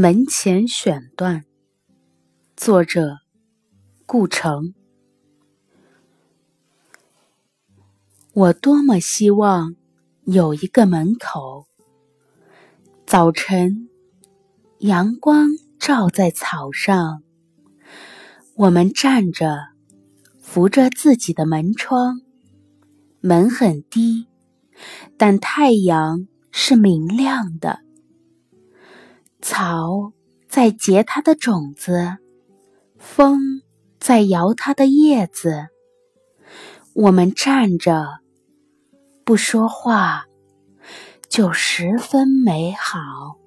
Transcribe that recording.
门前选段，作者顾城。我多么希望有一个门口，早晨阳光照在草上，我们站着扶着自己的门窗，门很低，但太阳是明亮的。草在结它的种子，风在摇它的叶子。我们站着，不说话，就十分美好。